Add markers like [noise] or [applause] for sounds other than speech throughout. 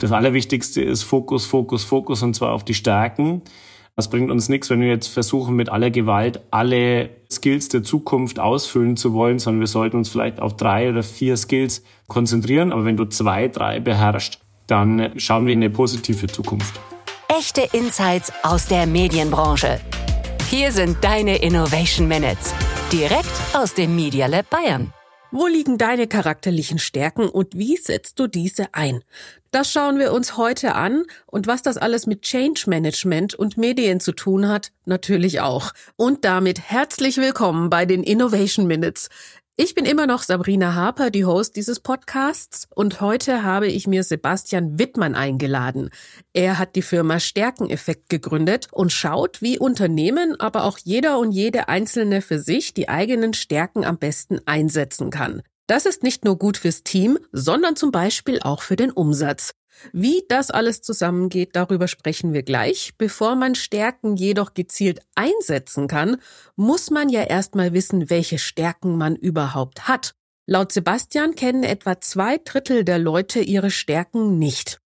Das Allerwichtigste ist Fokus, Fokus, Fokus und zwar auf die Stärken. Das bringt uns nichts, wenn wir jetzt versuchen, mit aller Gewalt alle Skills der Zukunft ausfüllen zu wollen, sondern wir sollten uns vielleicht auf drei oder vier Skills konzentrieren. Aber wenn du zwei, drei beherrschst, dann schauen wir in eine positive Zukunft. Echte Insights aus der Medienbranche. Hier sind deine Innovation Minutes. Direkt aus dem Media Lab Bayern. Wo liegen deine charakterlichen Stärken und wie setzt du diese ein? Das schauen wir uns heute an und was das alles mit Change Management und Medien zu tun hat, natürlich auch. Und damit herzlich willkommen bei den Innovation Minutes. Ich bin immer noch Sabrina Harper, die Host dieses Podcasts, und heute habe ich mir Sebastian Wittmann eingeladen. Er hat die Firma Stärkeneffekt gegründet und schaut, wie Unternehmen, aber auch jeder und jede Einzelne für sich die eigenen Stärken am besten einsetzen kann. Das ist nicht nur gut fürs Team, sondern zum Beispiel auch für den Umsatz. Wie das alles zusammengeht, darüber sprechen wir gleich. Bevor man Stärken jedoch gezielt einsetzen kann, muss man ja erstmal wissen, welche Stärken man überhaupt hat. Laut Sebastian kennen etwa zwei Drittel der Leute ihre Stärken nicht.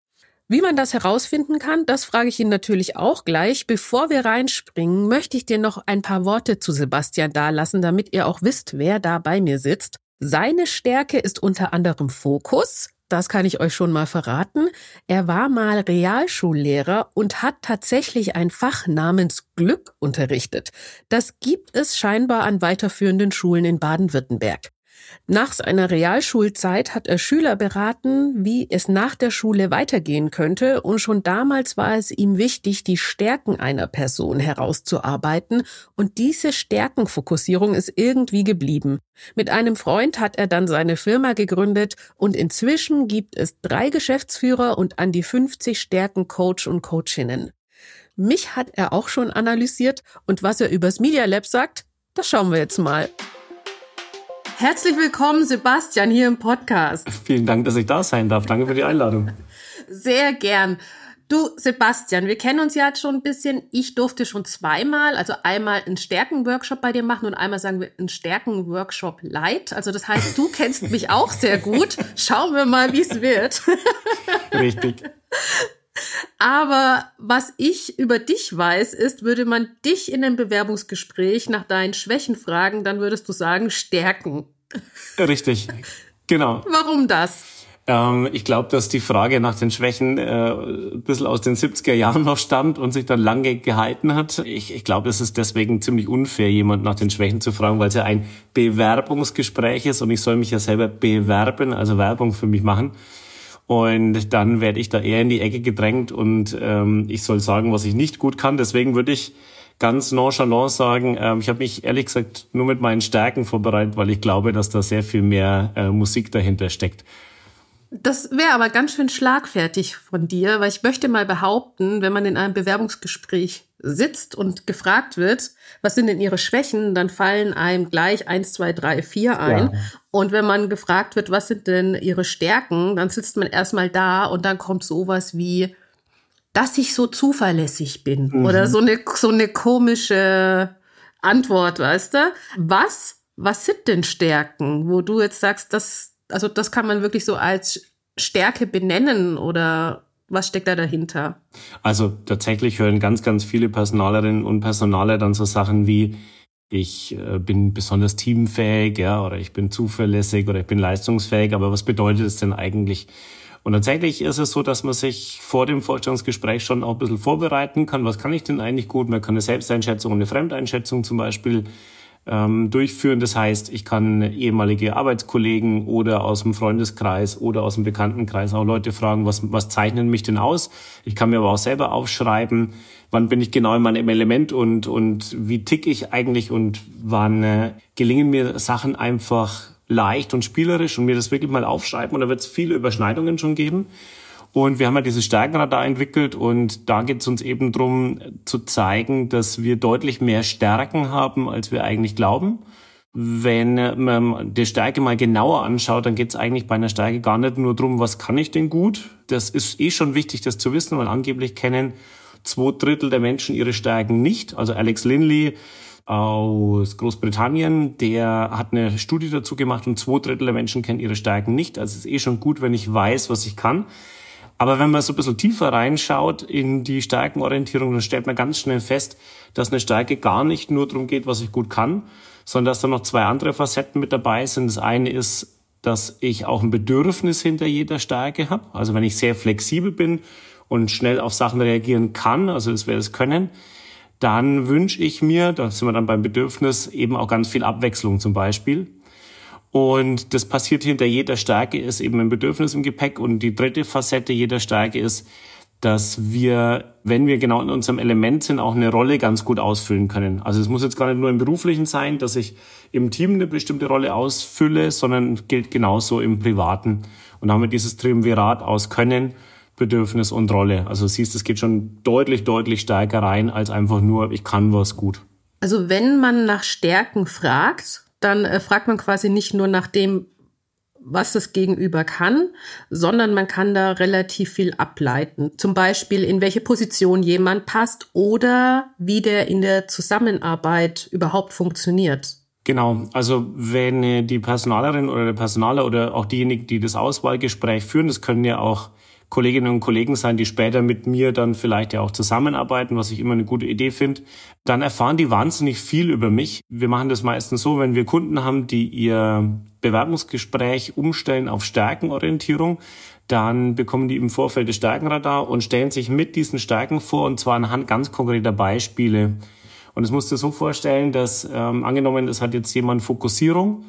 Wie man das herausfinden kann, das frage ich ihn natürlich auch gleich. Bevor wir reinspringen, möchte ich dir noch ein paar Worte zu Sebastian dalassen, damit ihr auch wisst, wer da bei mir sitzt. Seine Stärke ist unter anderem Fokus, das kann ich euch schon mal verraten. Er war mal Realschullehrer und hat tatsächlich ein Fach namens Glück unterrichtet. Das gibt es scheinbar an weiterführenden Schulen in Baden-Württemberg. Nach seiner Realschulzeit hat er Schüler beraten, wie es nach der Schule weitergehen könnte, und schon damals war es ihm wichtig, die Stärken einer Person herauszuarbeiten, und diese Stärkenfokussierung ist irgendwie geblieben. Mit einem Freund hat er dann seine Firma gegründet, und inzwischen gibt es drei Geschäftsführer und an die 50 Stärkencoach und Coachinnen. Mich hat er auch schon analysiert, und was er übers Media Lab sagt, das schauen wir jetzt mal. Herzlich willkommen, Sebastian, hier im Podcast. [laughs] Vielen Dank, dass ich da sein darf. Danke für die Einladung. Sehr gern. Du, Sebastian, wir kennen uns ja jetzt schon ein bisschen. Ich durfte schon zweimal, also einmal einen Stärkenworkshop bei dir machen und einmal sagen wir einen Stärkenworkshop Light. Also das heißt, du kennst mich auch sehr gut. [laughs] Schauen wir mal, wie es wird. Richtig. Aber was ich über dich weiß, ist, würde man dich in einem Bewerbungsgespräch nach deinen Schwächen fragen, dann würdest du sagen Stärken. Richtig, genau. Warum das? Ähm, ich glaube, dass die Frage nach den Schwächen äh, ein bisschen aus den 70er Jahren noch stammt und sich dann lange gehalten hat. Ich, ich glaube, es ist deswegen ziemlich unfair, jemand nach den Schwächen zu fragen, weil es ja ein Bewerbungsgespräch ist und ich soll mich ja selber bewerben, also Werbung für mich machen. Und dann werde ich da eher in die Ecke gedrängt und ähm, ich soll sagen, was ich nicht gut kann. Deswegen würde ich ganz nonchalant sagen, ähm, ich habe mich ehrlich gesagt nur mit meinen Stärken vorbereitet, weil ich glaube, dass da sehr viel mehr äh, Musik dahinter steckt. Das wäre aber ganz schön schlagfertig von dir, weil ich möchte mal behaupten, wenn man in einem Bewerbungsgespräch sitzt und gefragt wird, was sind denn ihre Schwächen, dann fallen einem gleich eins, zwei, drei, vier ein. Ja. Und wenn man gefragt wird, was sind denn ihre Stärken, dann sitzt man erstmal da und dann kommt sowas wie, dass ich so zuverlässig bin mhm. oder so eine, so eine komische Antwort, weißt du? Was, was sind denn Stärken, wo du jetzt sagst, das, also das kann man wirklich so als Stärke benennen oder was steckt da dahinter? Also tatsächlich hören ganz, ganz viele Personalerinnen und Personaler dann so Sachen wie ich äh, bin besonders teamfähig, ja, oder ich bin zuverlässig oder ich bin leistungsfähig. Aber was bedeutet es denn eigentlich? Und tatsächlich ist es so, dass man sich vor dem Vorstellungsgespräch schon auch ein bisschen vorbereiten kann. Was kann ich denn eigentlich gut? Man kann eine Selbsteinschätzung und eine Fremdeinschätzung zum Beispiel ähm, durchführen. Das heißt, ich kann ehemalige Arbeitskollegen oder aus dem Freundeskreis oder aus dem Bekanntenkreis auch Leute fragen, was, was zeichnen mich denn aus? Ich kann mir aber auch selber aufschreiben, wann bin ich genau in meinem Element und, und wie tick ich eigentlich und wann äh, gelingen mir Sachen einfach leicht und spielerisch und mir das wirklich mal aufschreiben und da wird es viele Überschneidungen schon geben. Und wir haben ja dieses Stärkenradar entwickelt und da geht es uns eben drum zu zeigen, dass wir deutlich mehr Stärken haben, als wir eigentlich glauben. Wenn man die Stärke mal genauer anschaut, dann geht es eigentlich bei einer Stärke gar nicht nur drum, was kann ich denn gut. Das ist eh schon wichtig, das zu wissen, weil angeblich kennen zwei Drittel der Menschen ihre Stärken nicht. Also Alex Linley aus Großbritannien, der hat eine Studie dazu gemacht und zwei Drittel der Menschen kennen ihre Stärken nicht. Also es ist eh schon gut, wenn ich weiß, was ich kann. Aber wenn man so ein bisschen tiefer reinschaut in die Stärkenorientierung, dann stellt man ganz schnell fest, dass eine Stärke gar nicht nur darum geht, was ich gut kann, sondern dass da noch zwei andere Facetten mit dabei sind. Das eine ist, dass ich auch ein Bedürfnis hinter jeder Stärke habe. Also wenn ich sehr flexibel bin und schnell auf Sachen reagieren kann, also das wäre das Können, dann wünsche ich mir, da sind wir dann beim Bedürfnis, eben auch ganz viel Abwechslung zum Beispiel. Und das passiert hinter jeder Stärke, ist eben ein Bedürfnis im Gepäck. Und die dritte Facette jeder Stärke ist, dass wir, wenn wir genau in unserem Element sind, auch eine Rolle ganz gut ausfüllen können. Also es muss jetzt gar nicht nur im beruflichen sein, dass ich im Team eine bestimmte Rolle ausfülle, sondern gilt genauso im privaten. Und haben wir dieses Triumvirat aus Können, Bedürfnis und Rolle. Also siehst, es geht schon deutlich, deutlich stärker rein als einfach nur, ich kann was gut. Also wenn man nach Stärken fragt, dann äh, fragt man quasi nicht nur nach dem, was das Gegenüber kann, sondern man kann da relativ viel ableiten. Zum Beispiel, in welche Position jemand passt oder wie der in der Zusammenarbeit überhaupt funktioniert. Genau, also wenn die Personalerin oder der Personaler oder auch diejenigen, die das Auswahlgespräch führen, das können ja auch Kolleginnen und Kollegen sein, die später mit mir dann vielleicht ja auch zusammenarbeiten, was ich immer eine gute Idee finde, dann erfahren die wahnsinnig viel über mich. Wir machen das meistens so, wenn wir Kunden haben, die ihr Bewerbungsgespräch umstellen auf Stärkenorientierung, dann bekommen die im Vorfeld das Stärkenradar und stellen sich mit diesen Stärken vor und zwar anhand ganz konkreter Beispiele. Und es musst du so vorstellen, dass ähm, angenommen, es hat jetzt jemand Fokussierung,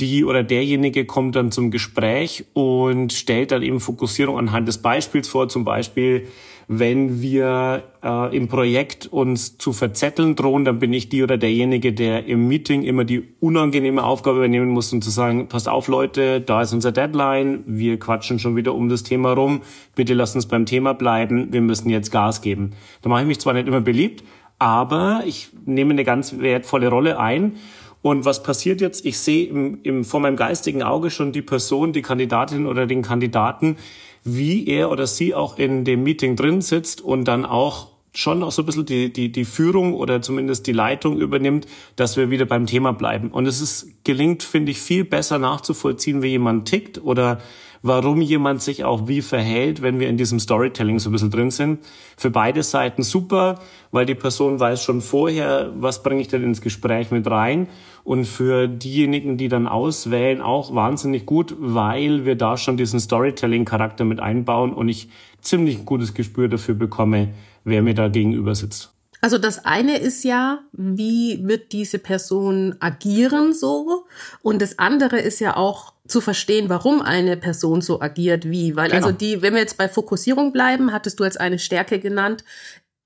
die oder derjenige kommt dann zum Gespräch und stellt dann eben Fokussierung anhand des Beispiels vor. Zum Beispiel, wenn wir äh, im Projekt uns zu verzetteln drohen, dann bin ich die oder derjenige, der im Meeting immer die unangenehme Aufgabe übernehmen muss und zu sagen, passt auf Leute, da ist unser Deadline, wir quatschen schon wieder um das Thema rum, bitte lasst uns beim Thema bleiben, wir müssen jetzt Gas geben. Da mache ich mich zwar nicht immer beliebt, aber ich nehme eine ganz wertvolle Rolle ein und was passiert jetzt? Ich sehe im, im, vor meinem geistigen Auge schon die Person, die Kandidatin oder den Kandidaten, wie er oder sie auch in dem Meeting drin sitzt und dann auch schon auch so ein bisschen die, die, die Führung oder zumindest die Leitung übernimmt, dass wir wieder beim Thema bleiben. Und es ist, gelingt, finde ich, viel besser nachzuvollziehen, wie jemand tickt oder warum jemand sich auch wie verhält, wenn wir in diesem Storytelling so ein bisschen drin sind. Für beide Seiten super, weil die Person weiß schon vorher, was bringe ich denn ins Gespräch mit rein. Und für diejenigen, die dann auswählen, auch wahnsinnig gut, weil wir da schon diesen Storytelling-Charakter mit einbauen und ich ziemlich gutes Gespür dafür bekomme, wer mir da gegenüber sitzt. Also das eine ist ja, wie wird diese Person agieren so? Und das andere ist ja auch zu verstehen, warum eine Person so agiert wie. Weil genau. also die, wenn wir jetzt bei Fokussierung bleiben, hattest du als eine Stärke genannt,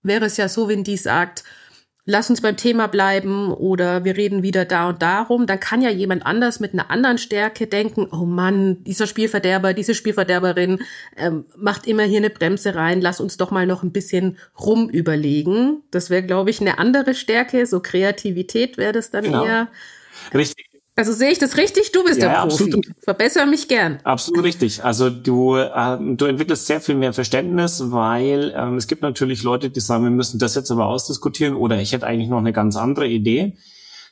wäre es ja so, wenn die sagt, lass uns beim Thema bleiben oder wir reden wieder da und darum, dann kann ja jemand anders mit einer anderen Stärke denken, oh Mann, dieser Spielverderber, diese Spielverderberin ähm, macht immer hier eine Bremse rein, lass uns doch mal noch ein bisschen rumüberlegen. Das wäre, glaube ich, eine andere Stärke, so Kreativität wäre das dann genau. eher. Richtig. Also sehe ich das richtig? Du bist ja, der Profi. Absolut. Verbessere mich gern. Absolut richtig. Also du, äh, du entwickelst sehr viel mehr Verständnis, weil ähm, es gibt natürlich Leute, die sagen, wir müssen das jetzt aber ausdiskutieren oder ich hätte eigentlich noch eine ganz andere Idee.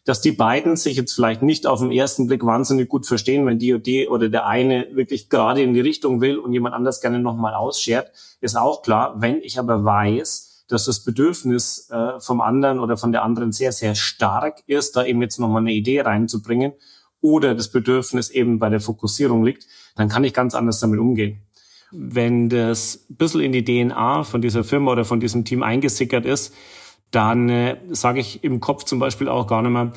Dass die beiden sich jetzt vielleicht nicht auf den ersten Blick wahnsinnig gut verstehen, wenn die oder, oder der eine wirklich gerade in die Richtung will und jemand anders gerne nochmal ausschert, ist auch klar. Wenn ich aber weiß, dass das Bedürfnis äh, vom anderen oder von der anderen sehr, sehr stark ist, da eben jetzt nochmal eine Idee reinzubringen oder das Bedürfnis eben bei der Fokussierung liegt, dann kann ich ganz anders damit umgehen. Wenn das ein bisschen in die DNA von dieser Firma oder von diesem Team eingesickert ist, dann äh, sage ich im Kopf zum Beispiel auch gar nicht mehr,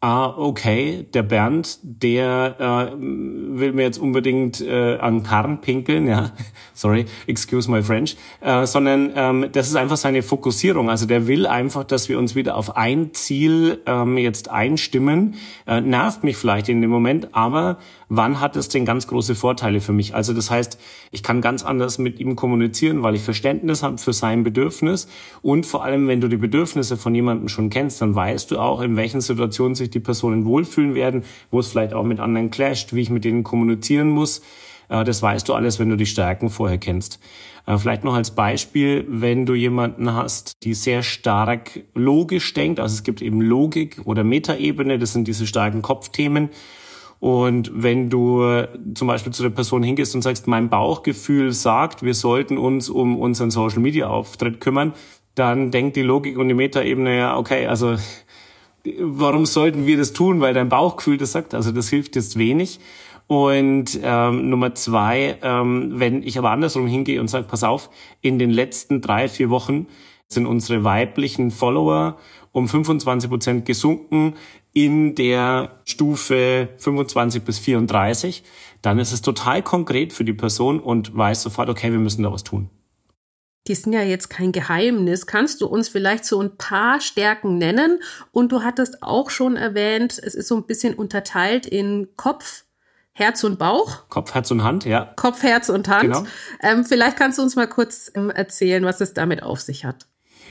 ah, okay, der Bernd, der äh, will mir jetzt unbedingt äh, an Karren pinkeln, ja, [laughs] sorry, excuse my French, äh, sondern ähm, das ist einfach seine Fokussierung. Also der will einfach, dass wir uns wieder auf ein Ziel ähm, jetzt einstimmen. Äh, nervt mich vielleicht in dem Moment, aber wann hat es denn ganz große Vorteile für mich? Also das heißt, ich kann ganz anders mit ihm kommunizieren, weil ich Verständnis habe für sein Bedürfnis und vor allem, wenn du die Bedürfnisse von jemandem schon kennst, dann weißt du auch, in welchen Situationen sich die Personen wohlfühlen werden, wo es vielleicht auch mit anderen clasht, wie ich mit denen kommunizieren muss. Äh, das weißt du alles, wenn du die Stärken vorher kennst. Äh, vielleicht noch als Beispiel, wenn du jemanden hast, die sehr stark logisch denkt, also es gibt eben Logik oder Metaebene, das sind diese starken Kopfthemen Und wenn du zum Beispiel zu der Person hingehst und sagst, mein Bauchgefühl sagt, wir sollten uns um unseren Social Media Auftritt kümmern, dann denkt die Logik und die Metaebene ja, okay, also warum sollten wir das tun? Weil dein Bauchgefühl das sagt, also das hilft jetzt wenig. Und ähm, Nummer zwei, ähm, wenn ich aber andersrum hingehe und sage, pass auf, in den letzten drei, vier Wochen sind unsere weiblichen Follower um 25 Prozent gesunken in der Stufe 25 bis 34, dann ist es total konkret für die Person und weiß sofort, okay, wir müssen da was tun. Die sind ja jetzt kein Geheimnis. Kannst du uns vielleicht so ein paar Stärken nennen? Und du hattest auch schon erwähnt, es ist so ein bisschen unterteilt in Kopf, Herz und Bauch. Kopf, Herz und Hand, ja. Kopf, Herz und Hand. Genau. Ähm, vielleicht kannst du uns mal kurz ähm, erzählen, was es damit auf sich hat.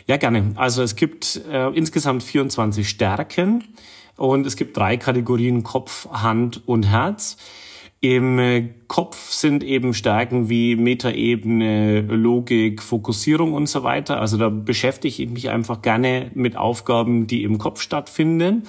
Ja, gerne. Also es gibt äh, insgesamt 24 Stärken und es gibt drei Kategorien Kopf, Hand und Herz. Im äh, Kopf sind eben Stärken wie Metaebene, Logik, Fokussierung und so weiter. Also da beschäftige ich mich einfach gerne mit Aufgaben, die im Kopf stattfinden.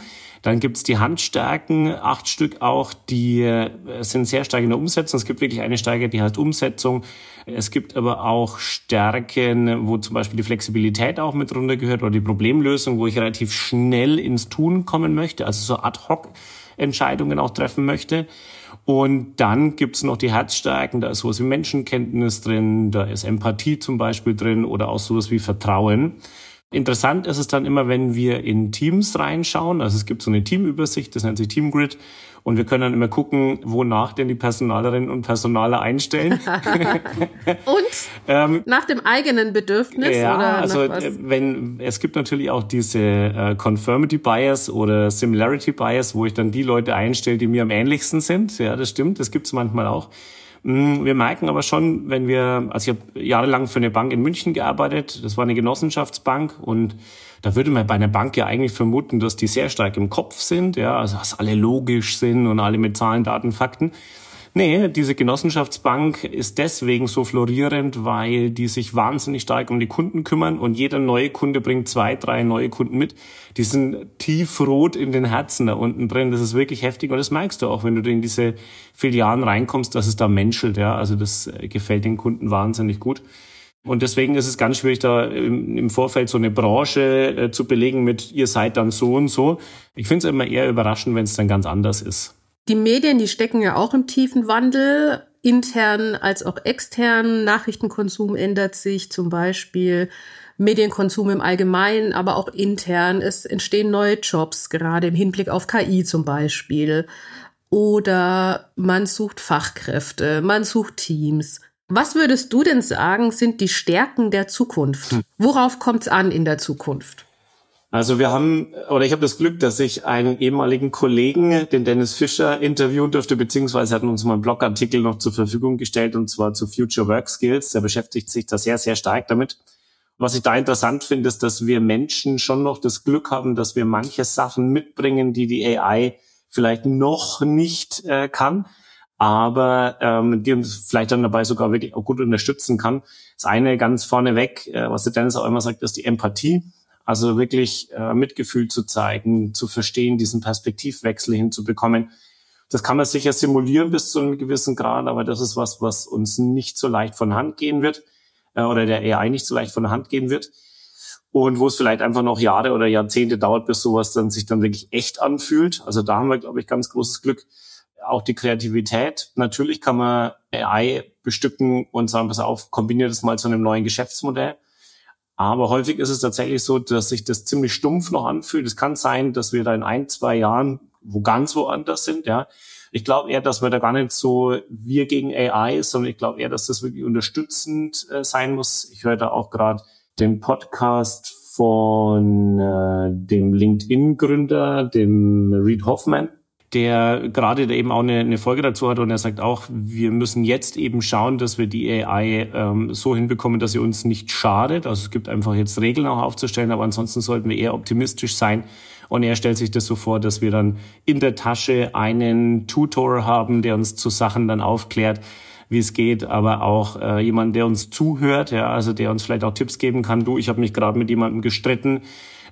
Dann gibt's die Handstärken, acht Stück auch, die äh, sind sehr stark in der Umsetzung. Es gibt wirklich eine Stärke, die heißt Umsetzung. Es gibt aber auch Stärken, wo zum Beispiel die Flexibilität auch mit runtergehört oder die Problemlösung, wo ich relativ schnell ins Tun kommen möchte, also so ad hoc Entscheidungen auch treffen möchte. Und dann gibt's noch die Herzstärken, da ist sowas wie Menschenkenntnis drin, da ist Empathie zum Beispiel drin oder auch sowas wie Vertrauen. Interessant ist es dann immer, wenn wir in Teams reinschauen. Also es gibt so eine Teamübersicht, das nennt sich Teamgrid. Und wir können dann immer gucken, wonach denn die Personalerinnen und Personaler einstellen. [laughs] und ähm, nach dem eigenen Bedürfnis ja, oder also äh, wenn es gibt natürlich auch diese äh, Conformity Bias oder Similarity Bias, wo ich dann die Leute einstelle, die mir am ähnlichsten sind. Ja, das stimmt, das gibt's manchmal auch. Mm, wir merken aber schon, wenn wir, also ich habe jahrelang für eine Bank in München gearbeitet, das war eine Genossenschaftsbank und da würde man bei einer Bank ja eigentlich vermuten, dass die sehr stark im Kopf sind, ja, also dass alle logisch sind und alle mit Zahlen, Daten, Fakten. Nee, diese Genossenschaftsbank ist deswegen so florierend, weil die sich wahnsinnig stark um die Kunden kümmern und jeder neue Kunde bringt zwei, drei neue Kunden mit. Die sind tiefrot in den Herzen da unten drin. Das ist wirklich heftig und das merkst du auch, wenn du in diese Filialen reinkommst, dass es da menschelt. Ja, also das äh, gefällt den Kunden wahnsinnig gut. Und deswegen ist es ganz schwierig, da im Vorfeld so eine Branche äh, zu belegen mit, ihr seid dann so und so. Ich finde es immer eher überraschend, wenn es dann ganz anders ist. Die Medien, die stecken ja auch im tiefen Wandel, intern als auch extern. Nachrichtenkonsum ändert sich zum Beispiel. Medienkonsum im Allgemeinen, aber auch intern. Es entstehen neue Jobs, gerade im Hinblick auf KI zum Beispiel. Oder man sucht Fachkräfte, man sucht Teams. Was würdest du denn sagen, sind die Stärken der Zukunft? Hm. Worauf kommt es an in der Zukunft? Also wir haben, oder ich habe das Glück, dass ich einen ehemaligen Kollegen, den Dennis Fischer, interviewen durfte, beziehungsweise hat uns mal einen Blogartikel noch zur Verfügung gestellt, und zwar zu Future Work Skills. Der beschäftigt sich da sehr, sehr stark damit. Was ich da interessant finde, ist, dass wir Menschen schon noch das Glück haben, dass wir manche Sachen mitbringen, die die AI vielleicht noch nicht äh, kann, aber ähm, die uns vielleicht dann dabei sogar wirklich auch gut unterstützen kann. Das eine ganz vorneweg, äh, was der Dennis auch immer sagt, ist die Empathie also wirklich äh, Mitgefühl zu zeigen, zu verstehen, diesen Perspektivwechsel hinzubekommen. Das kann man sicher simulieren bis zu einem gewissen Grad, aber das ist was, was uns nicht so leicht von Hand gehen wird äh, oder der AI nicht so leicht von Hand gehen wird. Und wo es vielleicht einfach noch Jahre oder Jahrzehnte dauert, bis sowas dann sich dann wirklich echt anfühlt. Also da haben wir, glaube ich, ganz großes Glück. Auch die Kreativität. Natürlich kann man AI bestücken und sagen, pass auf, kombiniert es mal zu einem neuen Geschäftsmodell. Aber häufig ist es tatsächlich so, dass sich das ziemlich stumpf noch anfühlt. Es kann sein, dass wir da in ein, zwei Jahren wo ganz woanders sind, ja. Ich glaube eher, dass wir da gar nicht so wir gegen AI ist, sondern ich glaube eher, dass das wirklich unterstützend äh, sein muss. Ich höre da auch gerade den Podcast von äh, dem LinkedIn-Gründer, dem Reed Hoffman, der gerade eben auch eine, eine Folge dazu hat und er sagt auch, wir müssen jetzt eben schauen, dass wir die AI ähm, so hinbekommen, dass sie uns nicht schadet. Also es gibt einfach jetzt Regeln auch aufzustellen, aber ansonsten sollten wir eher optimistisch sein. Und er stellt sich das so vor, dass wir dann in der Tasche einen Tutor haben, der uns zu Sachen dann aufklärt, wie es geht, aber auch äh, jemand, der uns zuhört, ja, also der uns vielleicht auch Tipps geben kann. Du, ich habe mich gerade mit jemandem gestritten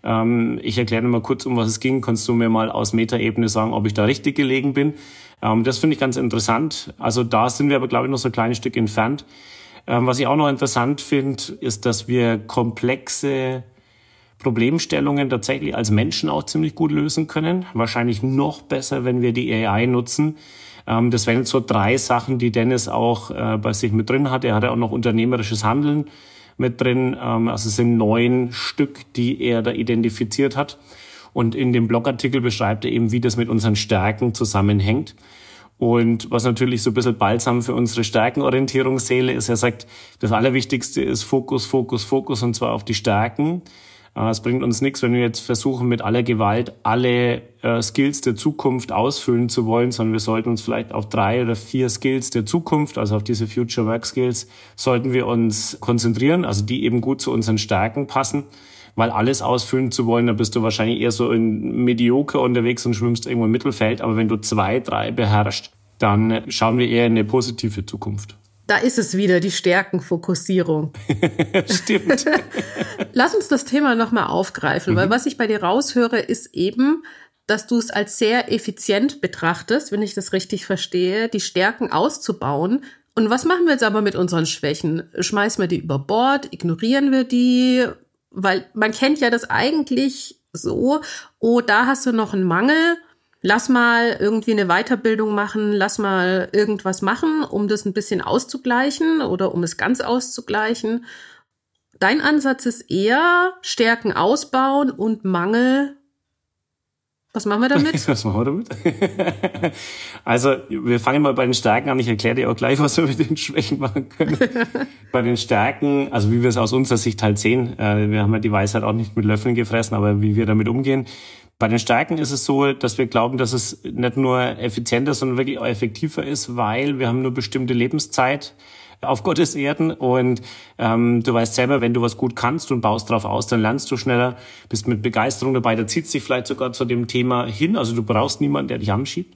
Ähm, ich erkläre mal kurz, um was es ging. Kannst du mir mal aus Metaebene sagen, ob ich da richtig gelegen bin? Ähm, das finde ich ganz interessant. Also da sind wir aber, glaube ich, noch so ein kleines Stück entfernt. Ähm, was ich auch noch interessant finde, ist, dass wir komplexe Problemstellungen tatsächlich als Menschen auch ziemlich gut lösen können. Wahrscheinlich noch besser, wenn wir die AI nutzen. Ähm, das wären jetzt so drei Sachen, die Dennis auch äh, bei sich mit drin hat. Er hat ja auch noch unternehmerisches Handeln mit drin. Ähm, also es sind neun Stück, die er da identifiziert hat. Und in dem Blogartikel beschreibt er eben, wie das mit unseren Stärken zusammenhängt. Und was natürlich so ein bisschen balsam für unsere Stärkenorientierungsseele ist, er sagt, das Allerwichtigste ist Fokus, Fokus, Fokus und zwar auf die Stärken. Äh, es bringt uns nichts, wenn wir jetzt versuchen, mit aller Gewalt alle äh, Skills der Zukunft ausfüllen zu wollen, sondern wir sollten uns vielleicht auf drei oder vier Skills der Zukunft, also auf diese Future Work Skills, sollten wir uns konzentrieren, also die eben gut zu unseren Stärken passen. Weil alles ausfüllen zu wollen, da bist du wahrscheinlich eher so in Mediocre unterwegs und schwimmst irgendwo im Mittelfeld. Aber wenn du zwei, drei beherrschst, dann schauen wir eher in eine positive Zukunft. Da ist es wieder, die Stärkenfokussierung. [laughs] Stimmt. [laughs] Lass uns das Thema nochmal aufgreifen, mhm. weil was ich bei dir raushöre, ist eben, dass du es als sehr effizient betrachtest, wenn ich das richtig verstehe, die Stärken auszubauen. Und was machen wir jetzt aber mit unseren Schwächen? Schmeißen wir die über Bord? Ignorieren wir die? Weil man kennt ja das eigentlich so, oh, da hast du noch einen Mangel lass mal irgendwie eine Weiterbildung machen, lass mal irgendwas machen, um das ein bisschen auszugleichen oder um es ganz auszugleichen. Dein Ansatz ist eher Stärken ausbauen und Mangel. Was machen wir damit? [laughs] was machen wir damit? [laughs] also, wir fangen mal bei den Stärken an. Ich erkläre dir auch gleich, was wir mit den Schwächen machen können. [laughs] bei den Stärken, also wie wir es aus unserer Sicht halt sehen, äh, wir haben ja die Weisheit auch nicht mit Löffeln gefressen, aber wie wir damit umgehen. Bei den Stärken ist es so, dass wir glauben, dass es nicht nur effizienter, sondern wirklich auch effektiver ist, weil wir haben nur bestimmte Lebenszeit auf Gottes Erden und ähm, du weißt selber, wenn du was gut kannst und baust drauf aus, dann lernst du schneller, bist mit Begeisterung dabei, da zieht sich vielleicht sogar zu dem Thema hin, also du brauchst niemanden, der dich anschiebt.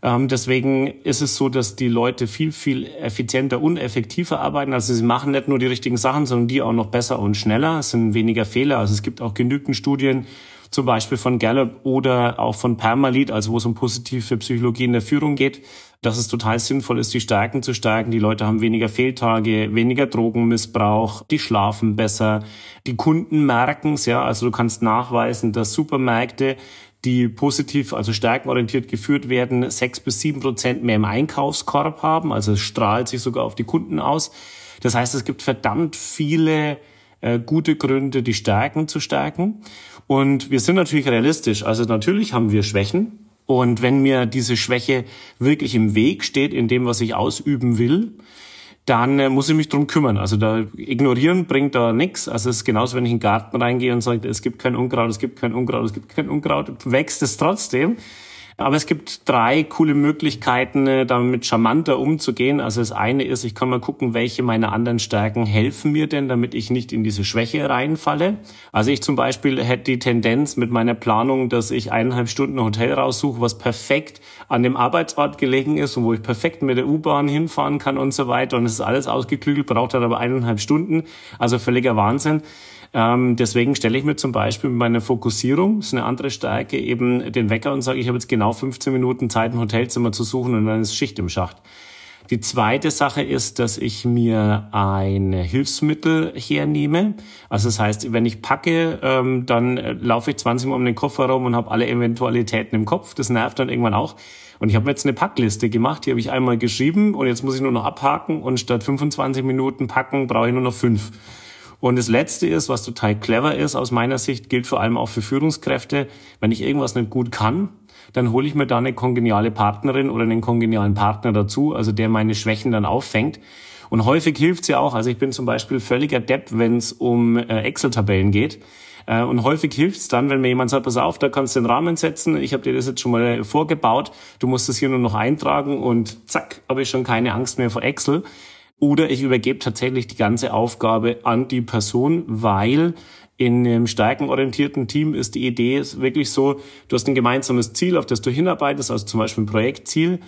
Ähm, deswegen ist es so, dass die Leute viel, viel effizienter und effektiver arbeiten. Also sie machen nicht nur die richtigen Sachen, sondern die auch noch besser und schneller. Es sind weniger Fehler. Also es gibt auch genügend Studien, zum Beispiel von Gallup oder auch von Permalit, also wo es um positive Psychologie in der Führung geht, dass es total sinnvoll ist, die Stärken zu stärken. Die Leute haben weniger Fehltage, weniger Drogenmissbrauch, die schlafen besser, die Kunden merken es, ja, also du kannst nachweisen, dass Supermärkte die positiv, also stärkenorientiert geführt werden, sechs bis sieben Prozent mehr im Einkaufskorb haben. Also es strahlt sich sogar auf die Kunden aus. Das heißt, es gibt verdammt viele äh, gute Gründe, die Stärken zu stärken. Und wir sind natürlich realistisch. Also natürlich haben wir Schwächen. Und wenn mir diese Schwäche wirklich im Weg steht, in dem, was ich ausüben will, dann äh, muss ich mich drum kümmern. Also da ignorieren bringt da nichts. Also es ist genauso, wenn ich in den Garten reingehe und sage, es gibt kein Unkraut, es gibt kein Unkraut, es gibt kein Unkraut, wächst es trotzdem. Aber es gibt drei coole Möglichkeiten, äh, damit charmanter umzugehen. Also das eine ist, ich kann mal gucken, welche meiner anderen Stärken helfen mir denn, damit ich nicht in diese Schwäche reinfalle. Also ich zum Beispiel hätte die Tendenz mit meiner Planung, dass ich eineinhalb Stunden ein Hotel raussuche, was perfekt an dem Arbeitsort gelegen ist und wo ich perfekt mit der U-Bahn hinfahren kann und so weiter. Und es ist alles ausgeklügelt, braucht halt aber eineinhalb Stunden. Also völliger Wahnsinn. Ähm, deswegen stelle ich mir zum Beispiel mit meiner Fokussierung, ist eine andere Stärke, eben den Wecker und sage, ich habe jetzt genau 15 Minuten Zeit, ein Hotelzimmer zu suchen und dann ist Schicht im Schacht. Die zweite Sache ist, dass ich mir ein Hilfsmittel hernehme. Also das heißt, wenn ich packe, ähm, dann äh, laufe ich 20 Mal um den Kofferraum und habe alle Eventualitäten im Kopf. Das nervt dann irgendwann auch. Und ich habe jetzt eine Packliste gemacht, die habe ich einmal geschrieben und jetzt muss ich nur noch abhaken und statt 25 Minuten packen brauche ich nur noch fünf. Und das Letzte ist, was total clever ist aus meiner Sicht, gilt vor allem auch für Führungskräfte. Wenn ich irgendwas nicht gut kann, dann hole ich mir da eine kongeniale Partnerin oder einen kongenialen Partner dazu, also der meine Schwächen dann auffängt. Und häufig hilft's ja auch, also ich bin zum Beispiel völliger Depp, wenn es um äh, Excel-Tabellen geht. Äh, und häufig hilft's dann, wenn mir jemand sagt, pass auf, da kannst du den Rahmen setzen, ich habe dir das jetzt schon mal vorgebaut, du musst das hier nur noch eintragen und zack, habe ich schon keine Angst mehr vor Excel. Oder ich übergebe tatsächlich die ganze Aufgabe an die Person, weil in einem stärkenorientierten Team ist die Idee wirklich so, du hast ein gemeinsames Ziel, auf das du hinarbeitest, also zum Beispiel ein Projektziel.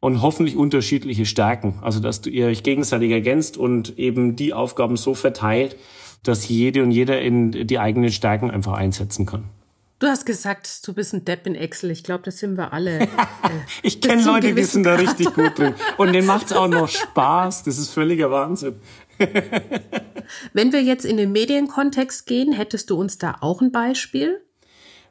und hoffentlich unterschiedliche Stärken. Also dass du ihr euch gegenseitig ergänzt und eben die Aufgaben so verteilt, dass jede und jeder in die eigenen Stärken einfach einsetzen kann. Du hast gesagt, du bist ein Depp in Excel. Ich glaube, das sind wir alle. Äh, [laughs] ich kenne Leute, die sind da richtig gut drin. Und denen macht es auch noch Spaß. Das ist völliger Wahnsinn. Wenn wir jetzt in den Medienkontext gehen, hättest du uns da auch ein Beispiel?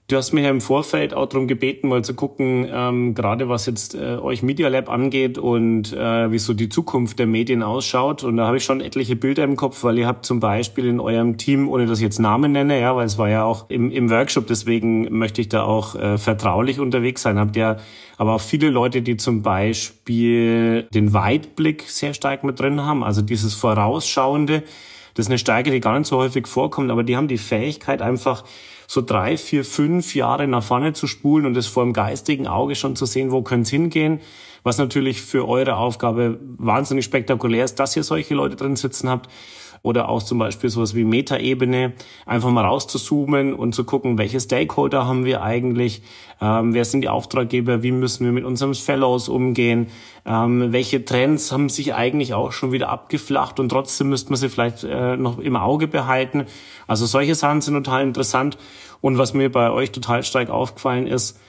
Du hast mich ja im Vorfeld auch darum gebeten, mal zu gucken, ähm, gerade was jetzt äh, euch Media Lab angeht und äh, wie so die Zukunft der Medien ausschaut. Und da habe ich schon etliche Bilder im Kopf, weil ihr habt zum Beispiel in eurem Team, ohne dass ich jetzt Namen nenne, ja, weil es war ja auch im, im Workshop, deswegen möchte ich da auch äh, vertraulich unterwegs sein, habt ihr aber auch viele Leute, die zum Beispiel den Weitblick sehr stark mit drin haben, also dieses Vorausschauende. Das ist eine Stärke, die gar nicht so häufig vorkommt, aber die haben die Fähigkeit einfach, so drei, vier, fünf Jahre nach vorne zu spulen und es vor dem geistigen Auge schon zu sehen, wo könnte es hingehen. Was natürlich für eure Aufgabe wahnsinnig spektakulär ist, dass ihr solche Leute drin sitzen habt oder auch zum Beispiel sowas wie Metaebene, einfach mal rauszuzoomen und zu gucken, welche Stakeholder haben wir eigentlich, ähm, wer sind die Auftraggeber, wie müssen wir mit unseren Fellows umgehen, ähm, welche Trends haben sich eigentlich auch schon wieder abgeflacht und trotzdem müsste man sie vielleicht äh, noch im Auge behalten. Also solche Sachen sind total interessant. Und was mir bei euch total stark aufgefallen ist,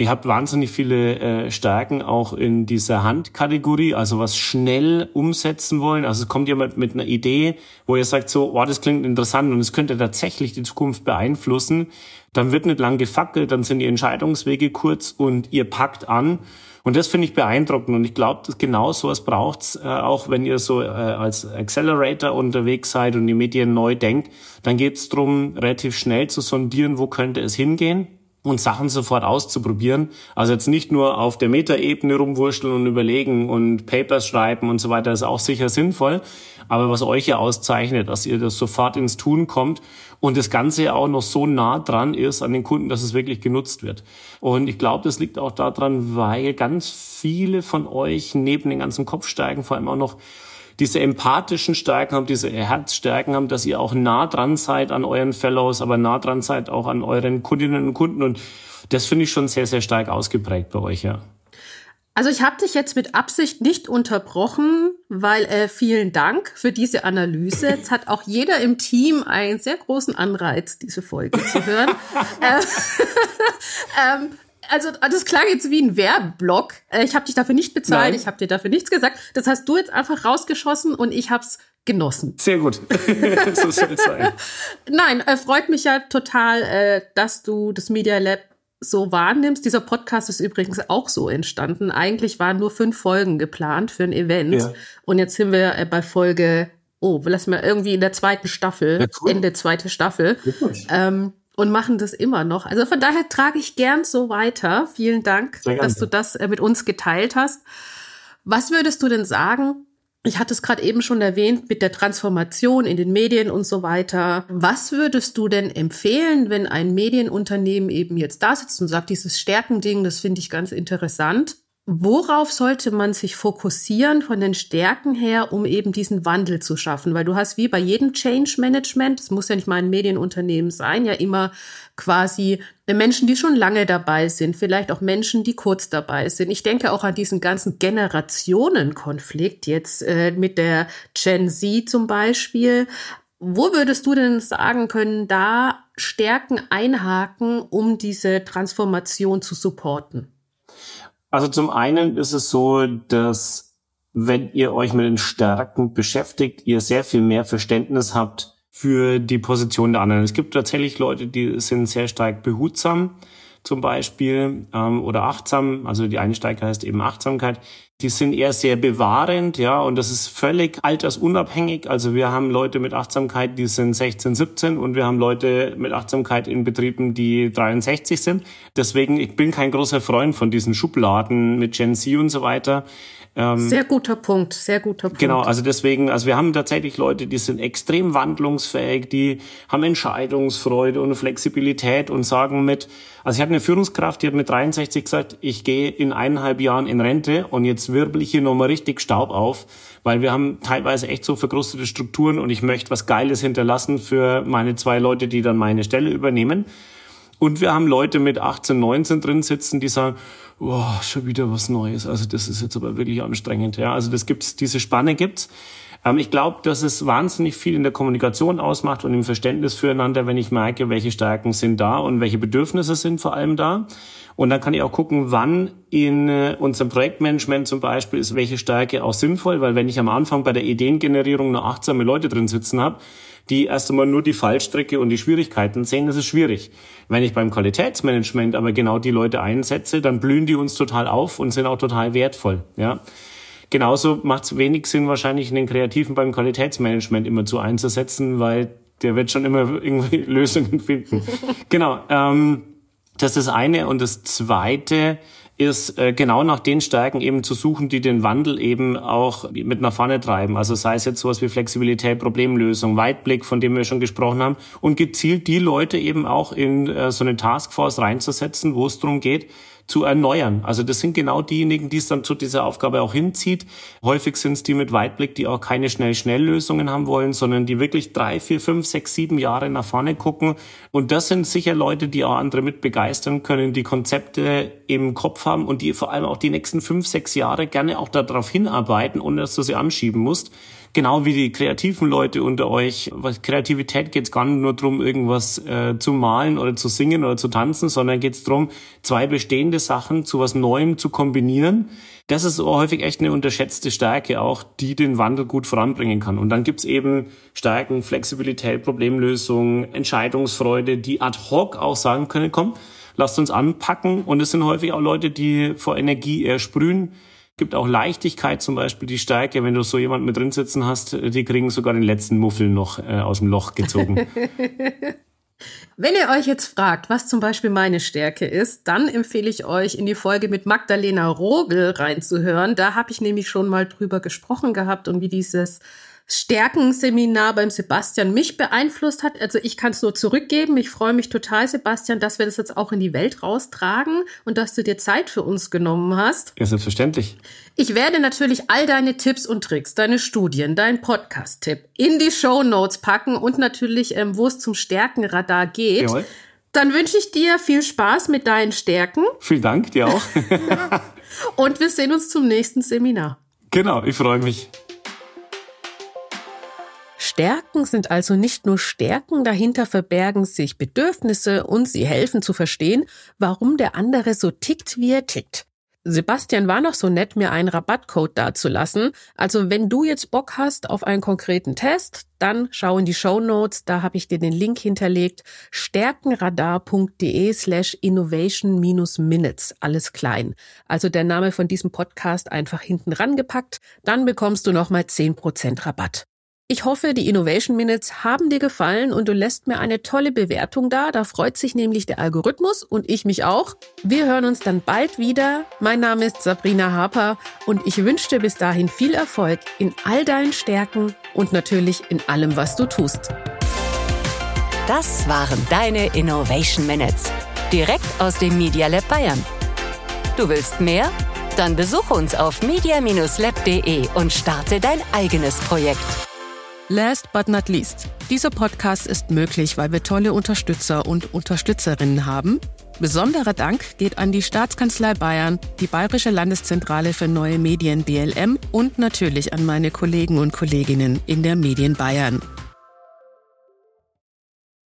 Ihr habt wahnsinnig viele äh, Stärken auch in dieser Handkategorie, also was schnell umsetzen wollen. Also es kommt jemand mit einer Idee, wo ihr sagt so, wow, das klingt interessant und es könnte tatsächlich die Zukunft beeinflussen. Dann wird nicht lang gefackelt, dann sind die Entscheidungswege kurz und ihr packt an. Und das finde ich beeindruckend und ich glaube, genau sowas braucht's, äh, auch wenn ihr so äh, als Accelerator unterwegs seid und die Medien neu denkt, dann geht es darum, relativ schnell zu sondieren, wo könnte es hingehen und Sachen sofort auszuprobieren. Also jetzt nicht nur auf der Metaebene rumwurschteln und überlegen und Papers schreiben und so weiter, ist auch sicher sinnvoll. Aber was euch ja auszeichnet, dass ihr das sofort ins Tun kommt und das Ganze auch noch so nah dran ist an den Kunden, dass es wirklich genutzt wird. Und ich glaube, das liegt auch daran, weil ganz viele von euch neben den ganzen Kopfsteigen vor allem auch noch diese empathischen Stärken haben, diese Herzstärken haben, dass ihr auch nah dran seid an euren Fellows, aber nah dran seid auch an euren Kundinnen und Kunden. Und das finde ich schon sehr, sehr stark ausgeprägt bei euch, ja. Also ich habe dich jetzt mit Absicht nicht unterbrochen, weil äh, vielen Dank für diese Analyse. Jetzt hat auch jeder im Team einen sehr großen Anreiz, diese Folge zu hören. äh, [laughs] ähm, [laughs] also das klang jetzt wie ein Werbeblock. Äh, ich habe dich dafür nicht bezahlt, Nein. ich habe dir dafür nichts gesagt. Das hast du jetzt einfach rausgeschossen und ich hab's genossen. Sehr gut. [laughs] so soll es sein. Nein, äh, freut mich ja total, äh, dass du das Media Lab so wahrnimmst. Dieser Podcast ist übrigens auch so entstanden. Eigentlich waren nur fünf Folgen geplant für ein Event. Ja. Und jetzt sind wir bei Folge, oh, lass mal irgendwie in der zweiten Staffel, ja, cool. Ende zweite Staffel. Ähm, und machen das immer noch. Also von daher trage ich gern so weiter. Vielen Dank, dass du das äh, mit uns geteilt hast. Was würdest du denn sagen? Ich hatte es gerade eben schon erwähnt mit der Transformation in den Medien und so weiter. Was würdest du denn empfehlen, wenn ein Medienunternehmen eben jetzt da sitzt und sagt, dieses Stärkending, das finde ich ganz interessant. Worauf sollte man sich fokussieren von den Stärken her, um eben diesen Wandel zu schaffen? Weil du hast wie bei jedem Change Management, es muss ja nicht mal ein Medienunternehmen sein, ja immer quasi Menschen, die schon lange dabei sind, vielleicht auch Menschen, die kurz dabei sind. Ich denke auch an diesen ganzen Generationenkonflikt jetzt äh, mit der Gen Z zum Beispiel. Wo würdest du denn sagen können, da Stärken einhaken, um diese Transformation zu supporten? Also zum einen ist es so, dass wenn ihr euch mit den Stärken beschäftigt, ihr sehr viel mehr Verständnis habt für die Position der anderen. Es gibt tatsächlich Leute, die sind sehr stark behutsam zum Beispiel ähm, oder achtsam. Also die eine Stärke heißt eben Achtsamkeit die sind eher sehr bewahrend, ja, und das ist völlig altersunabhängig. Also wir haben Leute mit Achtsamkeit, die sind 16, 17 und wir haben Leute mit Achtsamkeit in Betrieben, die 63 sind. Deswegen, ich bin kein großer Freund von diesen Schubladen mit Gen Z und so weiter. Ähm, sehr guter Punkt, sehr guter Punkt. Genau, also deswegen, also wir haben tatsächlich Leute, die sind extrem wandlungsfähig, die haben Entscheidungsfreude und Flexibilität und sagen mit, also ich hatte eine Führungskraft, die hat mit 63 gesagt, ich gehe in eineinhalb Jahren in Rente und jetzt wirbel ich hier nochmal richtig Staub auf, weil wir haben teilweise echt so verkrustete Strukturen und ich möchte was Geiles hinterlassen für meine zwei Leute, die dann meine Stelle übernehmen. Und wir haben Leute mit 18, 19 drin sitzen, die sagen, oh, schon wieder was Neues. Also das ist jetzt aber wirklich anstrengend. Ja, also das gibt's, diese Spanne gibt's. Ähm, ich glaube, dass es wahnsinnig viel in der Kommunikation ausmacht und im Verständnis füreinander, wenn ich merke, welche Stärken sind da und welche Bedürfnisse sind vor allem da. Und dann kann ich auch gucken, wann in äh, unserem Projektmanagement zum Beispiel ist welche Stärke auch sinnvoll, weil wenn ich am Anfang bei der Ideengenerierung nur achtsame Leute drin sitzen habe, die erst einmal nur die Fallstrecke und die Schwierigkeiten sehen, das ist schwierig. Wenn ich beim Qualitätsmanagement aber genau die Leute einsetze, dann blühen die uns total auf und sind auch total wertvoll. Ja. Genauso macht es wenig Sinn, wahrscheinlich in den Kreativen beim Qualitätsmanagement immer zu einzusetzen, weil der wird schon immer [laughs] irgendwie Lösungen finden. genau. Ähm, das ist das eine. Und das zweite ist äh, genau nach den Stärken eben zu suchen, die den Wandel eben auch mit nach vorne treiben. Also sei es jetzt sowas wie Flexibilität, Problemlösung, Weitblick, von dem wir schon gesprochen haben, und gezielt die Leute eben auch in äh, so eine Taskforce reinzusetzen, wo es darum geht, zu erneuern. Also das sind genau diejenigen, die es dann zu dieser Aufgabe auch hinzieht. Häufig sind es die mit Weitblick, die auch keine Schnell-Schnell-Lösungen haben wollen, sondern die wirklich drei, vier, fünf, sechs, sieben Jahre nach vorne gucken. Und das sind sicher Leute, die auch andere mit begeistern können, die Konzepte im Kopf haben und die vor allem auch die nächsten fünf, sechs Jahre gerne auch darauf hinarbeiten, ohne dass du sie anschieben musst genau wie die kreativen Leute unter euch. Was Kreativität geht es gar nicht nur darum, irgendwas äh, zu malen oder zu singen oder zu tanzen, sondern geht es darum, zwei bestehende Sachen zu was Neuem zu kombinieren. Das ist häufig echt eine unterschätzte Stärke auch, die den Wandel gut voranbringen kann. Und dann gibt's eben Stärken, Flexibilität, Problemlösung, Entscheidungsfreude, die ad hoc auch sagen können, komm, lasst uns anpacken. Und es sind häufig auch Leute, die vor Energie eher sprühen, gibt auch Leichtigkeit, zum Beispiel die Stärke, wenn du so jemanden mit drin sitzen hast, die kriegen sogar den letzten Muffel noch äh, aus dem Loch gezogen. [laughs] Wenn ihr euch jetzt fragt, was zum Beispiel meine Stärke ist, dann empfehle ich euch, in die Folge mit Magdalena Rogel reinzuhören. Da habe ich nämlich schon mal drüber gesprochen gehabt und wie dieses Stärkenseminar beim Sebastian mich beeinflusst hat. Also ich kann es nur zurückgeben. Ich freue mich total, Sebastian, dass wir das jetzt auch in die Welt raustragen und dass du dir Zeit für uns genommen hast. Ja, selbstverständlich. Ich werde natürlich all deine Tipps und Tricks, deine Studien, dein Podcast-Tipp in die Show Notes packen und natürlich, ähm, wo es zum Stärkenradar geht. Jawohl. Dann wünsche ich dir viel Spaß mit deinen Stärken. Vielen Dank, dir auch. [laughs] [laughs] und wir sehen uns zum nächsten Seminar. Genau, ich freue mich. Stärken sind also nicht nur Stärken, dahinter verbergen sich Bedürfnisse und sie helfen zu verstehen, warum der andere so tickt, wie er tickt. Sebastian war noch so nett, mir einen Rabattcode dazulassen. Also wenn du jetzt Bock hast auf einen konkreten Test, dann schau in die Show Notes, da habe ich dir den Link hinterlegt, stärkenradar.de slash innovation minutes, alles klein. Also der Name von diesem Podcast einfach hinten rangepackt, dann bekommst du nochmal 10% Rabatt. Ich hoffe, die Innovation Minutes haben dir gefallen und du lässt mir eine tolle Bewertung da. Da freut sich nämlich der Algorithmus und ich mich auch. Wir hören uns dann bald wieder. Mein Name ist Sabrina Harper und ich wünsche dir bis dahin viel Erfolg in all deinen Stärken und natürlich in allem, was du tust. Das waren deine Innovation Minutes. Direkt aus dem Media Lab Bayern. Du willst mehr? Dann besuche uns auf media-lab.de und starte dein eigenes Projekt. Last but not least. Dieser Podcast ist möglich, weil wir tolle Unterstützer und Unterstützerinnen haben. Besonderer Dank geht an die Staatskanzlei Bayern, die Bayerische Landeszentrale für neue Medien BLM und natürlich an meine Kollegen und Kolleginnen in der Medien Bayern.